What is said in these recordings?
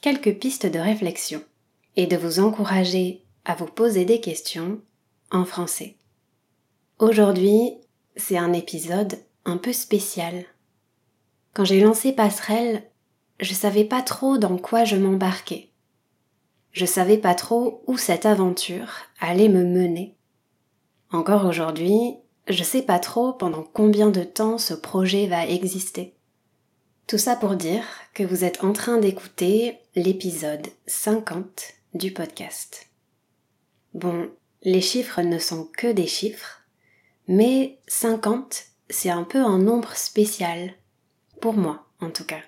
quelques pistes de réflexion et de vous encourager à vous poser des questions en français. Aujourd'hui, c'est un épisode un peu spécial. Quand j'ai lancé Passerelle, je savais pas trop dans quoi je m'embarquais. Je savais pas trop où cette aventure allait me mener. Encore aujourd'hui, je sais pas trop pendant combien de temps ce projet va exister. Tout ça pour dire que vous êtes en train d'écouter l'épisode 50 du podcast. Bon, les chiffres ne sont que des chiffres, mais 50, c'est un peu un nombre spécial, pour moi en tout cas.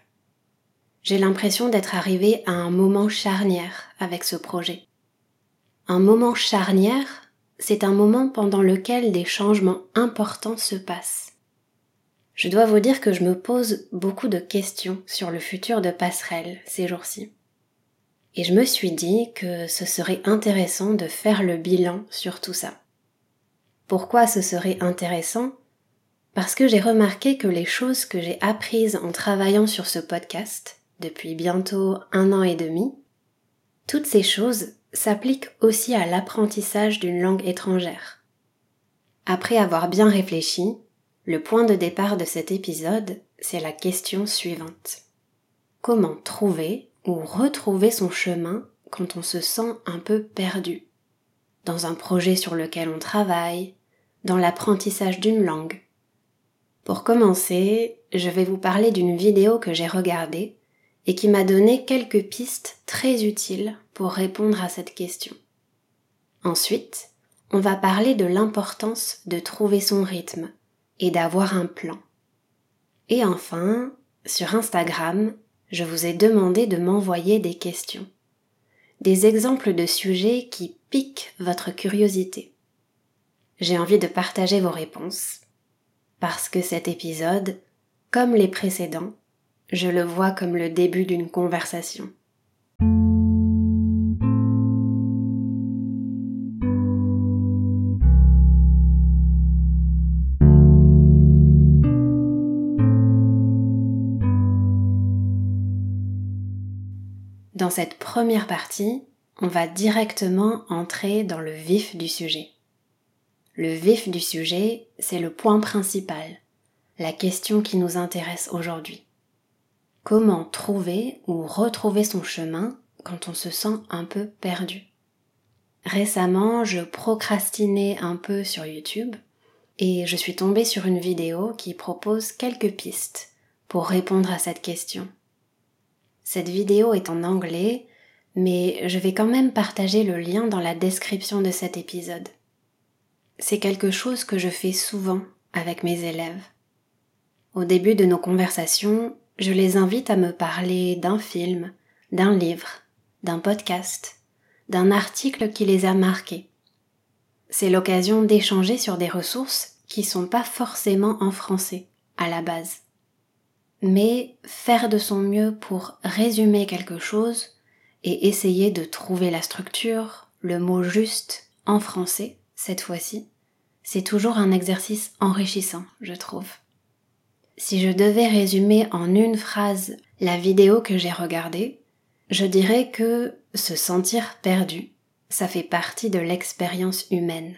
J'ai l'impression d'être arrivée à un moment charnière avec ce projet. Un moment charnière c'est un moment pendant lequel des changements importants se passent. Je dois vous dire que je me pose beaucoup de questions sur le futur de Passerelle ces jours-ci. Et je me suis dit que ce serait intéressant de faire le bilan sur tout ça. Pourquoi ce serait intéressant? Parce que j'ai remarqué que les choses que j'ai apprises en travaillant sur ce podcast, depuis bientôt un an et demi, toutes ces choses s'applique aussi à l'apprentissage d'une langue étrangère. Après avoir bien réfléchi, le point de départ de cet épisode, c'est la question suivante. Comment trouver ou retrouver son chemin quand on se sent un peu perdu? Dans un projet sur lequel on travaille, dans l'apprentissage d'une langue? Pour commencer, je vais vous parler d'une vidéo que j'ai regardée et qui m'a donné quelques pistes très utiles pour répondre à cette question. Ensuite, on va parler de l'importance de trouver son rythme et d'avoir un plan. Et enfin, sur Instagram, je vous ai demandé de m'envoyer des questions, des exemples de sujets qui piquent votre curiosité. J'ai envie de partager vos réponses, parce que cet épisode, comme les précédents, je le vois comme le début d'une conversation. Cette première partie, on va directement entrer dans le vif du sujet. Le vif du sujet, c'est le point principal, la question qui nous intéresse aujourd'hui. Comment trouver ou retrouver son chemin quand on se sent un peu perdu? Récemment, je procrastinais un peu sur YouTube et je suis tombée sur une vidéo qui propose quelques pistes pour répondre à cette question. Cette vidéo est en anglais, mais je vais quand même partager le lien dans la description de cet épisode. C'est quelque chose que je fais souvent avec mes élèves. Au début de nos conversations, je les invite à me parler d'un film, d'un livre, d'un podcast, d'un article qui les a marqués. C'est l'occasion d'échanger sur des ressources qui sont pas forcément en français, à la base. Mais faire de son mieux pour résumer quelque chose et essayer de trouver la structure, le mot juste en français, cette fois-ci, c'est toujours un exercice enrichissant, je trouve. Si je devais résumer en une phrase la vidéo que j'ai regardée, je dirais que se sentir perdu, ça fait partie de l'expérience humaine.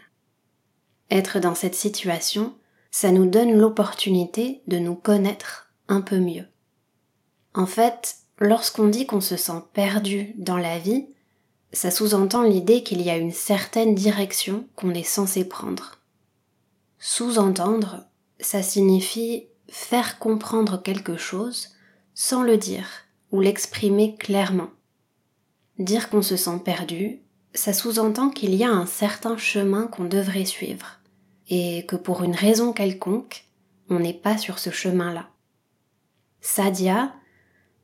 Être dans cette situation, ça nous donne l'opportunité de nous connaître un peu mieux. En fait, lorsqu'on dit qu'on se sent perdu dans la vie, ça sous-entend l'idée qu'il y a une certaine direction qu'on est censé prendre. Sous-entendre, ça signifie faire comprendre quelque chose sans le dire ou l'exprimer clairement. Dire qu'on se sent perdu, ça sous-entend qu'il y a un certain chemin qu'on devrait suivre, et que pour une raison quelconque, on n'est pas sur ce chemin-là. Sadia,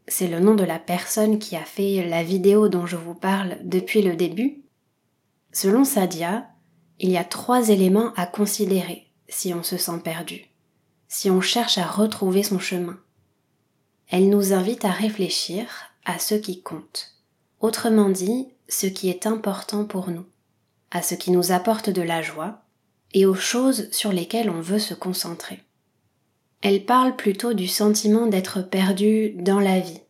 c'est le nom de la personne qui a fait la vidéo dont je vous parle depuis le début, selon Sadia, il y a trois éléments à considérer si on se sent perdu, si on cherche à retrouver son chemin. Elle nous invite à réfléchir à ce qui compte, autrement dit, ce qui est important pour nous, à ce qui nous apporte de la joie et aux choses sur lesquelles on veut se concentrer. Elle parle plutôt du sentiment d'être perdu dans la vie.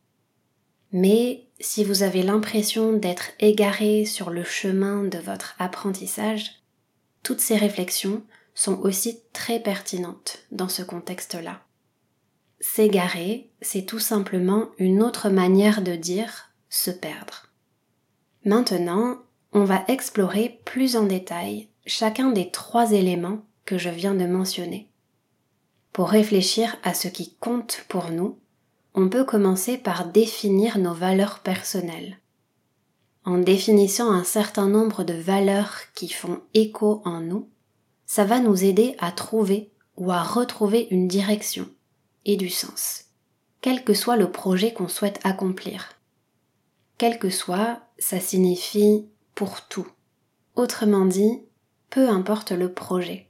Mais si vous avez l'impression d'être égaré sur le chemin de votre apprentissage, toutes ces réflexions sont aussi très pertinentes dans ce contexte-là. S'égarer, c'est tout simplement une autre manière de dire se perdre. Maintenant, on va explorer plus en détail chacun des trois éléments que je viens de mentionner. Pour réfléchir à ce qui compte pour nous, on peut commencer par définir nos valeurs personnelles. En définissant un certain nombre de valeurs qui font écho en nous, ça va nous aider à trouver ou à retrouver une direction et du sens, quel que soit le projet qu'on souhaite accomplir. Quel que soit, ça signifie pour tout. Autrement dit, peu importe le projet.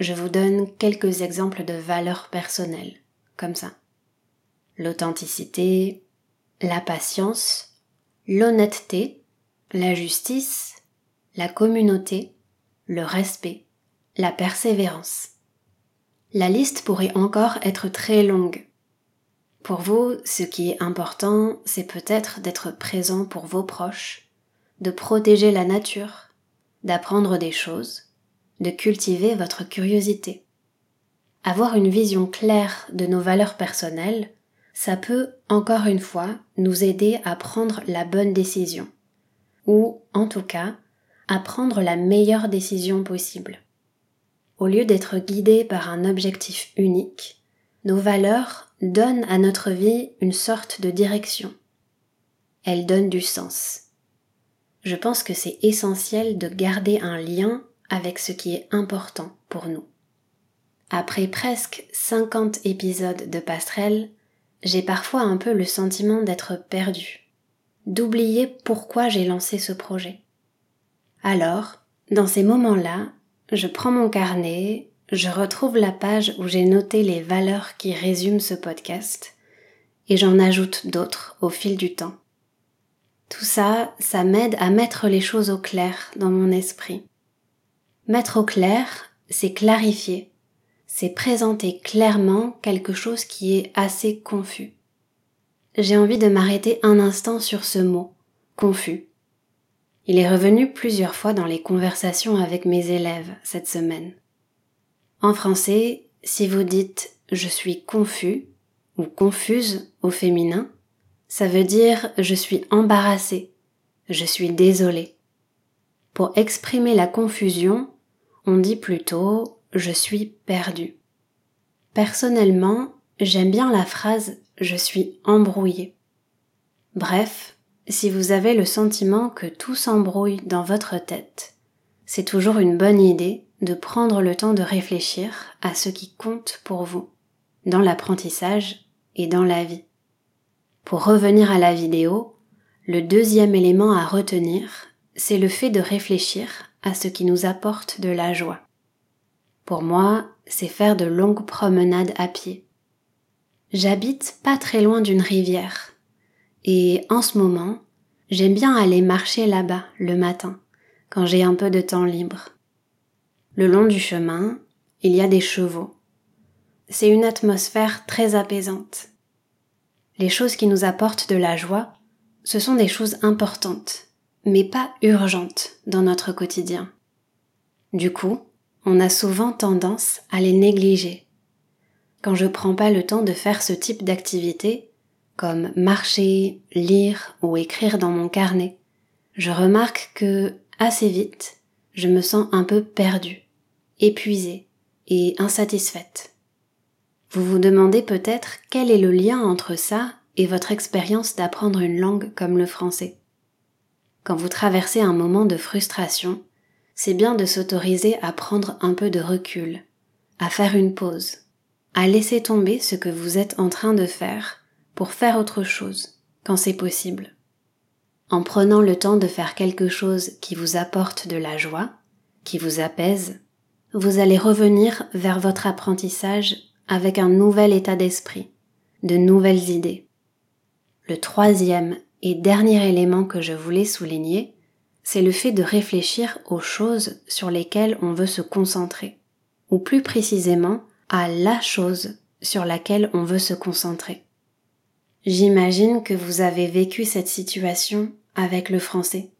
Je vous donne quelques exemples de valeurs personnelles, comme ça. L'authenticité, la patience, l'honnêteté, la justice, la communauté, le respect, la persévérance. La liste pourrait encore être très longue. Pour vous, ce qui est important, c'est peut-être d'être présent pour vos proches, de protéger la nature, d'apprendre des choses, de cultiver votre curiosité. Avoir une vision claire de nos valeurs personnelles, ça peut, encore une fois, nous aider à prendre la bonne décision, ou, en tout cas, à prendre la meilleure décision possible. Au lieu d'être guidés par un objectif unique, nos valeurs donnent à notre vie une sorte de direction. Elles donnent du sens. Je pense que c'est essentiel de garder un lien avec ce qui est important pour nous. Après presque 50 épisodes de passerelle, j'ai parfois un peu le sentiment d'être perdu, d'oublier pourquoi j'ai lancé ce projet. Alors, dans ces moments-là, je prends mon carnet, je retrouve la page où j'ai noté les valeurs qui résument ce podcast, et j'en ajoute d'autres au fil du temps. Tout ça, ça m'aide à mettre les choses au clair dans mon esprit. Mettre au clair, c'est clarifier, c'est présenter clairement quelque chose qui est assez confus. J'ai envie de m'arrêter un instant sur ce mot, confus. Il est revenu plusieurs fois dans les conversations avec mes élèves cette semaine. En français, si vous dites je suis confus ou confuse au féminin, ça veut dire je suis embarrassé, je suis désolé. Pour exprimer la confusion, on dit plutôt je suis perdu. Personnellement, j'aime bien la phrase je suis embrouillé. Bref, si vous avez le sentiment que tout s'embrouille dans votre tête, c'est toujours une bonne idée de prendre le temps de réfléchir à ce qui compte pour vous, dans l'apprentissage et dans la vie. Pour revenir à la vidéo, le deuxième élément à retenir, c'est le fait de réfléchir à ce qui nous apporte de la joie. Pour moi, c'est faire de longues promenades à pied. J'habite pas très loin d'une rivière et en ce moment, j'aime bien aller marcher là-bas le matin, quand j'ai un peu de temps libre. Le long du chemin, il y a des chevaux. C'est une atmosphère très apaisante. Les choses qui nous apportent de la joie, ce sont des choses importantes, mais pas urgentes dans notre quotidien. Du coup, on a souvent tendance à les négliger. Quand je prends pas le temps de faire ce type d'activité, comme marcher, lire ou écrire dans mon carnet, je remarque que, assez vite, je me sens un peu perdue, épuisée et insatisfaite. Vous vous demandez peut-être quel est le lien entre ça et votre expérience d'apprendre une langue comme le français. Quand vous traversez un moment de frustration, c'est bien de s'autoriser à prendre un peu de recul, à faire une pause, à laisser tomber ce que vous êtes en train de faire pour faire autre chose quand c'est possible. En prenant le temps de faire quelque chose qui vous apporte de la joie, qui vous apaise, vous allez revenir vers votre apprentissage avec un nouvel état d'esprit, de nouvelles idées. Le troisième et dernier élément que je voulais souligner, c'est le fait de réfléchir aux choses sur lesquelles on veut se concentrer, ou plus précisément à la chose sur laquelle on veut se concentrer. J'imagine que vous avez vécu cette situation avec le français.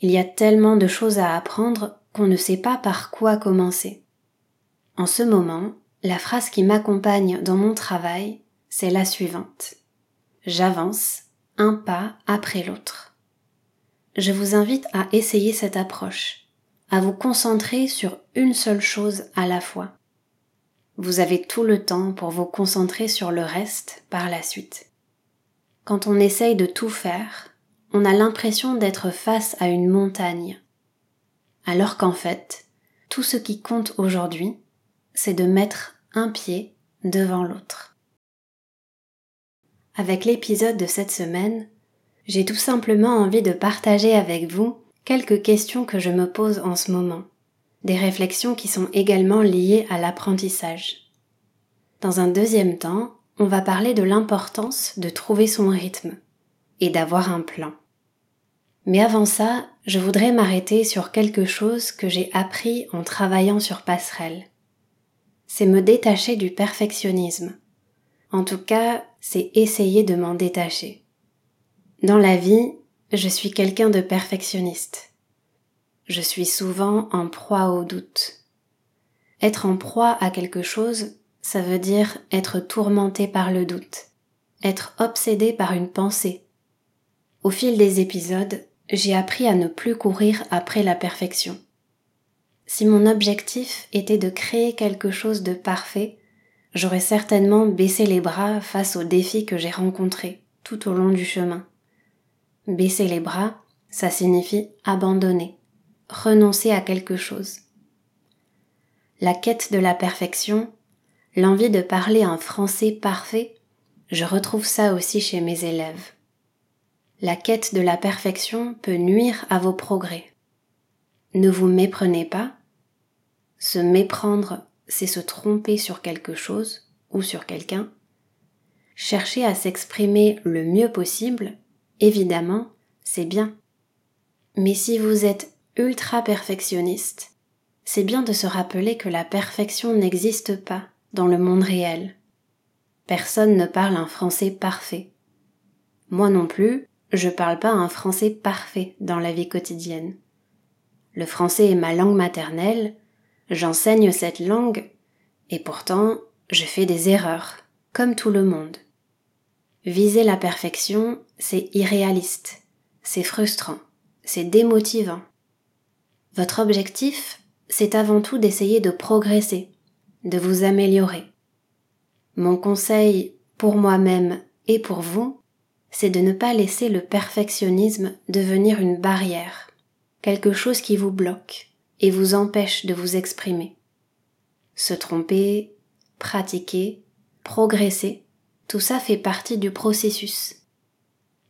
Il y a tellement de choses à apprendre qu'on ne sait pas par quoi commencer. En ce moment, la phrase qui m'accompagne dans mon travail, c'est la suivante. J'avance un pas après l'autre. Je vous invite à essayer cette approche, à vous concentrer sur une seule chose à la fois. Vous avez tout le temps pour vous concentrer sur le reste par la suite. Quand on essaye de tout faire, on a l'impression d'être face à une montagne. Alors qu'en fait, tout ce qui compte aujourd'hui, c'est de mettre un pied devant l'autre. Avec l'épisode de cette semaine, j'ai tout simplement envie de partager avec vous quelques questions que je me pose en ce moment, des réflexions qui sont également liées à l'apprentissage. Dans un deuxième temps, on va parler de l'importance de trouver son rythme et d'avoir un plan. Mais avant ça, je voudrais m'arrêter sur quelque chose que j'ai appris en travaillant sur passerelle. C'est me détacher du perfectionnisme. En tout cas, c'est essayer de m'en détacher. Dans la vie, je suis quelqu'un de perfectionniste. Je suis souvent en proie au doute. Être en proie à quelque chose, ça veut dire être tourmenté par le doute, être obsédé par une pensée. Au fil des épisodes, j'ai appris à ne plus courir après la perfection. Si mon objectif était de créer quelque chose de parfait, j'aurais certainement baissé les bras face aux défis que j'ai rencontrés tout au long du chemin. Baisser les bras, ça signifie abandonner, renoncer à quelque chose. La quête de la perfection, l'envie de parler un français parfait, je retrouve ça aussi chez mes élèves. La quête de la perfection peut nuire à vos progrès. Ne vous méprenez pas. Se méprendre, c'est se tromper sur quelque chose ou sur quelqu'un. Chercher à s'exprimer le mieux possible, évidemment, c'est bien. Mais si vous êtes ultra perfectionniste, c'est bien de se rappeler que la perfection n'existe pas dans le monde réel. Personne ne parle un français parfait. Moi non plus, je parle pas un français parfait dans la vie quotidienne. Le français est ma langue maternelle, j'enseigne cette langue, et pourtant je fais des erreurs, comme tout le monde. Viser la perfection, c'est irréaliste, c'est frustrant, c'est démotivant. Votre objectif, c'est avant tout d'essayer de progresser, de vous améliorer. Mon conseil pour moi-même et pour vous, c'est de ne pas laisser le perfectionnisme devenir une barrière, quelque chose qui vous bloque et vous empêche de vous exprimer. Se tromper, pratiquer, progresser, tout ça fait partie du processus.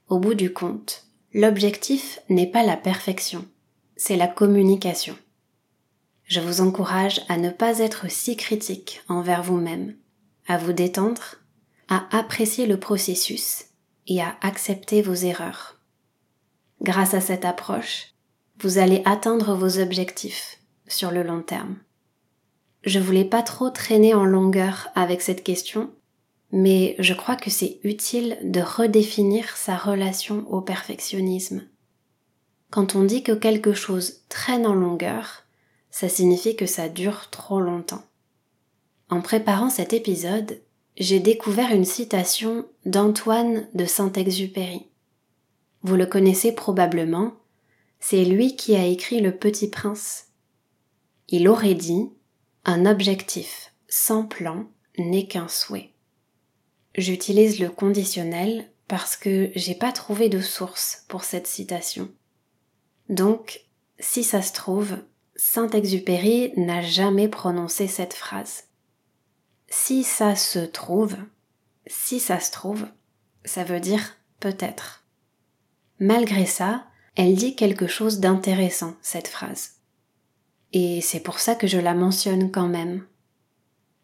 Au bout du compte, l'objectif n'est pas la perfection, c'est la communication. Je vous encourage à ne pas être si critique envers vous-même, à vous détendre, à apprécier le processus et à accepter vos erreurs. Grâce à cette approche, vous allez atteindre vos objectifs sur le long terme. Je voulais pas trop traîner en longueur avec cette question, mais je crois que c'est utile de redéfinir sa relation au perfectionnisme. Quand on dit que quelque chose traîne en longueur, ça signifie que ça dure trop longtemps. En préparant cet épisode, j'ai découvert une citation d'Antoine de Saint-Exupéry. Vous le connaissez probablement, c'est lui qui a écrit Le Petit Prince. Il aurait dit Un objectif sans plan n'est qu'un souhait. J'utilise le conditionnel parce que j'ai pas trouvé de source pour cette citation. Donc, si ça se trouve, Saint-Exupéry n'a jamais prononcé cette phrase si ça se trouve, si ça se trouve, ça veut dire peut-être. Malgré ça, elle dit quelque chose d'intéressant, cette phrase. Et c'est pour ça que je la mentionne quand même.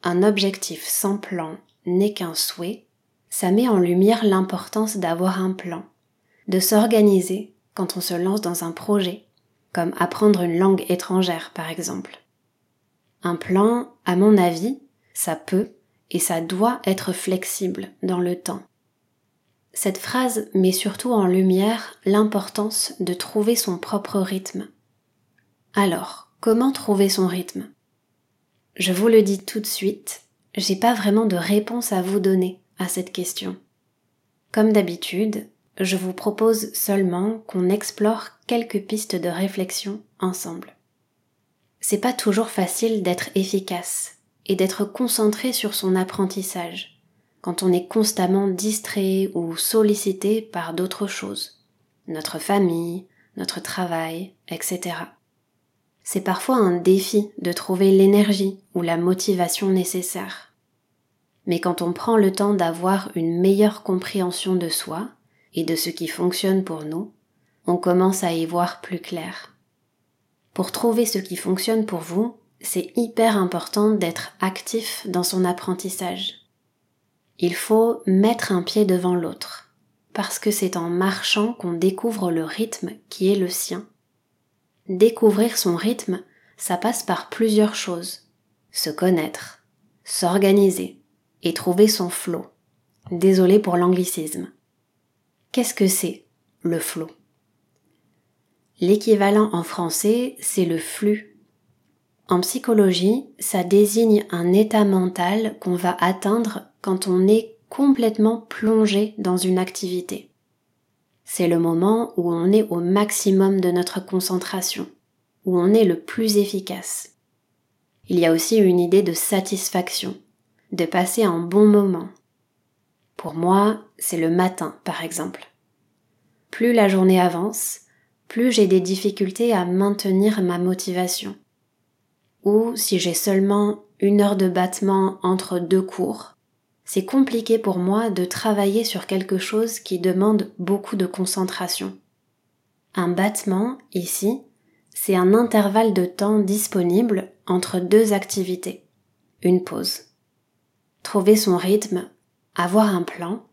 Un objectif sans plan n'est qu'un souhait, ça met en lumière l'importance d'avoir un plan, de s'organiser quand on se lance dans un projet, comme apprendre une langue étrangère par exemple. Un plan, à mon avis, ça peut et ça doit être flexible dans le temps. Cette phrase met surtout en lumière l'importance de trouver son propre rythme. Alors, comment trouver son rythme? Je vous le dis tout de suite, j'ai pas vraiment de réponse à vous donner à cette question. Comme d'habitude, je vous propose seulement qu'on explore quelques pistes de réflexion ensemble. C'est pas toujours facile d'être efficace et d'être concentré sur son apprentissage quand on est constamment distrait ou sollicité par d'autres choses, notre famille, notre travail, etc. C'est parfois un défi de trouver l'énergie ou la motivation nécessaire. Mais quand on prend le temps d'avoir une meilleure compréhension de soi et de ce qui fonctionne pour nous, on commence à y voir plus clair. Pour trouver ce qui fonctionne pour vous, c'est hyper important d'être actif dans son apprentissage. Il faut mettre un pied devant l'autre, parce que c'est en marchant qu'on découvre le rythme qui est le sien. Découvrir son rythme, ça passe par plusieurs choses. Se connaître, s'organiser et trouver son flot. Désolé pour l'anglicisme. Qu'est-ce que c'est, le flot L'équivalent en français, c'est le flux en psychologie, ça désigne un état mental qu'on va atteindre quand on est complètement plongé dans une activité. C'est le moment où on est au maximum de notre concentration, où on est le plus efficace. Il y a aussi une idée de satisfaction, de passer un bon moment. Pour moi, c'est le matin, par exemple. Plus la journée avance, plus j'ai des difficultés à maintenir ma motivation ou si j'ai seulement une heure de battement entre deux cours, c'est compliqué pour moi de travailler sur quelque chose qui demande beaucoup de concentration. Un battement, ici, c'est un intervalle de temps disponible entre deux activités. Une pause. Trouver son rythme, avoir un plan,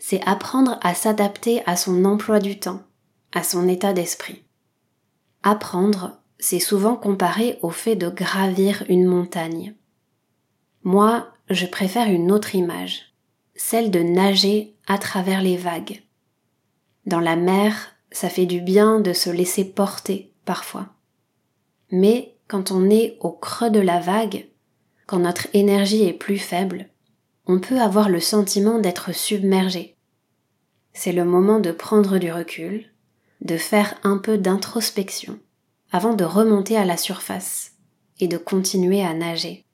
c'est apprendre à s'adapter à son emploi du temps, à son état d'esprit. Apprendre c'est souvent comparé au fait de gravir une montagne. Moi, je préfère une autre image, celle de nager à travers les vagues. Dans la mer, ça fait du bien de se laisser porter parfois. Mais quand on est au creux de la vague, quand notre énergie est plus faible, on peut avoir le sentiment d'être submergé. C'est le moment de prendre du recul, de faire un peu d'introspection avant de remonter à la surface et de continuer à nager.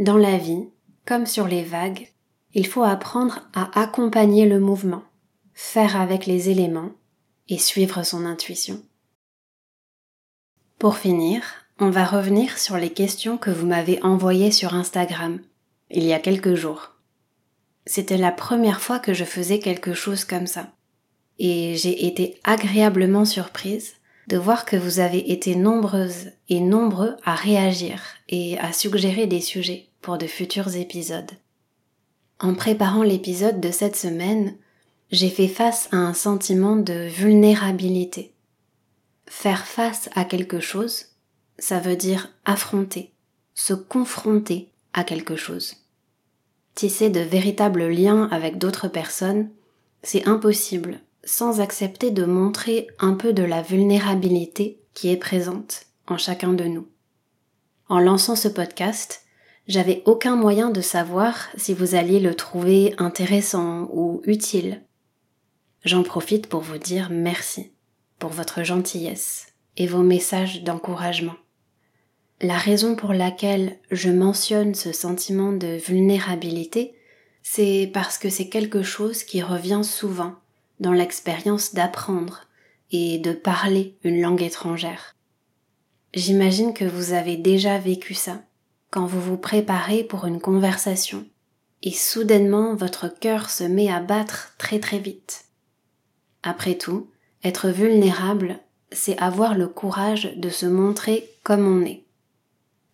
Dans la vie, comme sur les vagues, il faut apprendre à accompagner le mouvement, faire avec les éléments et suivre son intuition. Pour finir, on va revenir sur les questions que vous m'avez envoyées sur Instagram il y a quelques jours. C'était la première fois que je faisais quelque chose comme ça. Et j'ai été agréablement surprise de voir que vous avez été nombreuses et nombreux à réagir et à suggérer des sujets pour de futurs épisodes. En préparant l'épisode de cette semaine, j'ai fait face à un sentiment de vulnérabilité. Faire face à quelque chose, ça veut dire affronter, se confronter à quelque chose. Tisser de véritables liens avec d'autres personnes, c'est impossible sans accepter de montrer un peu de la vulnérabilité qui est présente en chacun de nous. En lançant ce podcast, j'avais aucun moyen de savoir si vous alliez le trouver intéressant ou utile. J'en profite pour vous dire merci pour votre gentillesse et vos messages d'encouragement. La raison pour laquelle je mentionne ce sentiment de vulnérabilité, c'est parce que c'est quelque chose qui revient souvent dans l'expérience d'apprendre et de parler une langue étrangère. J'imagine que vous avez déjà vécu ça quand vous vous préparez pour une conversation et soudainement votre cœur se met à battre très très vite. Après tout, être vulnérable, c'est avoir le courage de se montrer comme on est.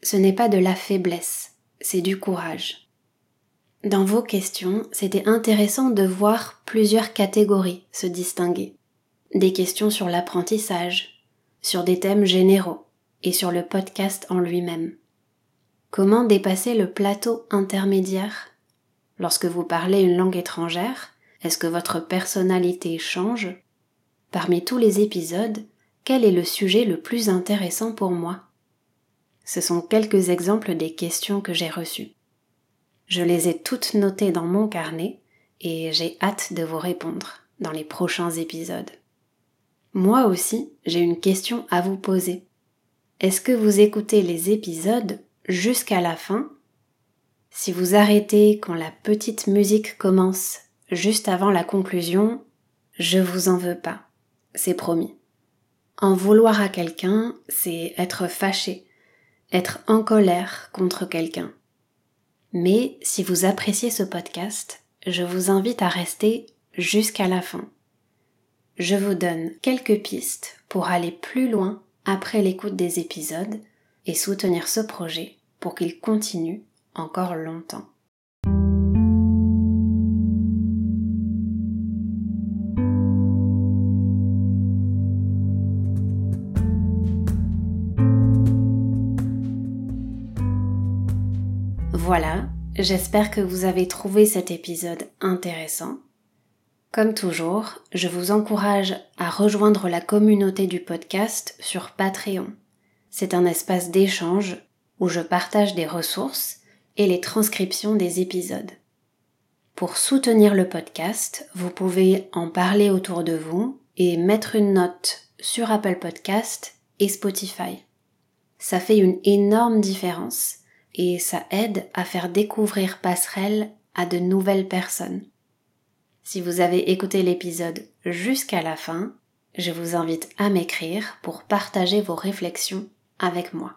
Ce n'est pas de la faiblesse, c'est du courage. Dans vos questions, c'était intéressant de voir plusieurs catégories se distinguer. Des questions sur l'apprentissage, sur des thèmes généraux et sur le podcast en lui-même. Comment dépasser le plateau intermédiaire? Lorsque vous parlez une langue étrangère, est-ce que votre personnalité change? Parmi tous les épisodes, quel est le sujet le plus intéressant pour moi? Ce sont quelques exemples des questions que j'ai reçues. Je les ai toutes notées dans mon carnet et j'ai hâte de vous répondre dans les prochains épisodes. Moi aussi, j'ai une question à vous poser. Est-ce que vous écoutez les épisodes jusqu'à la fin Si vous arrêtez quand la petite musique commence juste avant la conclusion, je vous en veux pas. C'est promis. En vouloir à quelqu'un, c'est être fâché, être en colère contre quelqu'un. Mais si vous appréciez ce podcast, je vous invite à rester jusqu'à la fin. Je vous donne quelques pistes pour aller plus loin après l'écoute des épisodes et soutenir ce projet pour qu'il continue encore longtemps. Voilà, j'espère que vous avez trouvé cet épisode intéressant. Comme toujours, je vous encourage à rejoindre la communauté du podcast sur Patreon. C'est un espace d'échange où je partage des ressources et les transcriptions des épisodes. Pour soutenir le podcast, vous pouvez en parler autour de vous et mettre une note sur Apple Podcast et Spotify. Ça fait une énorme différence et ça aide à faire découvrir Passerelle à de nouvelles personnes. Si vous avez écouté l'épisode jusqu'à la fin, je vous invite à m'écrire pour partager vos réflexions avec moi.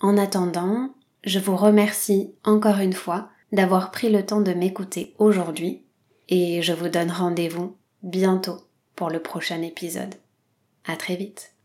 En attendant, je vous remercie encore une fois d'avoir pris le temps de m'écouter aujourd'hui et je vous donne rendez-vous bientôt pour le prochain épisode. À très vite.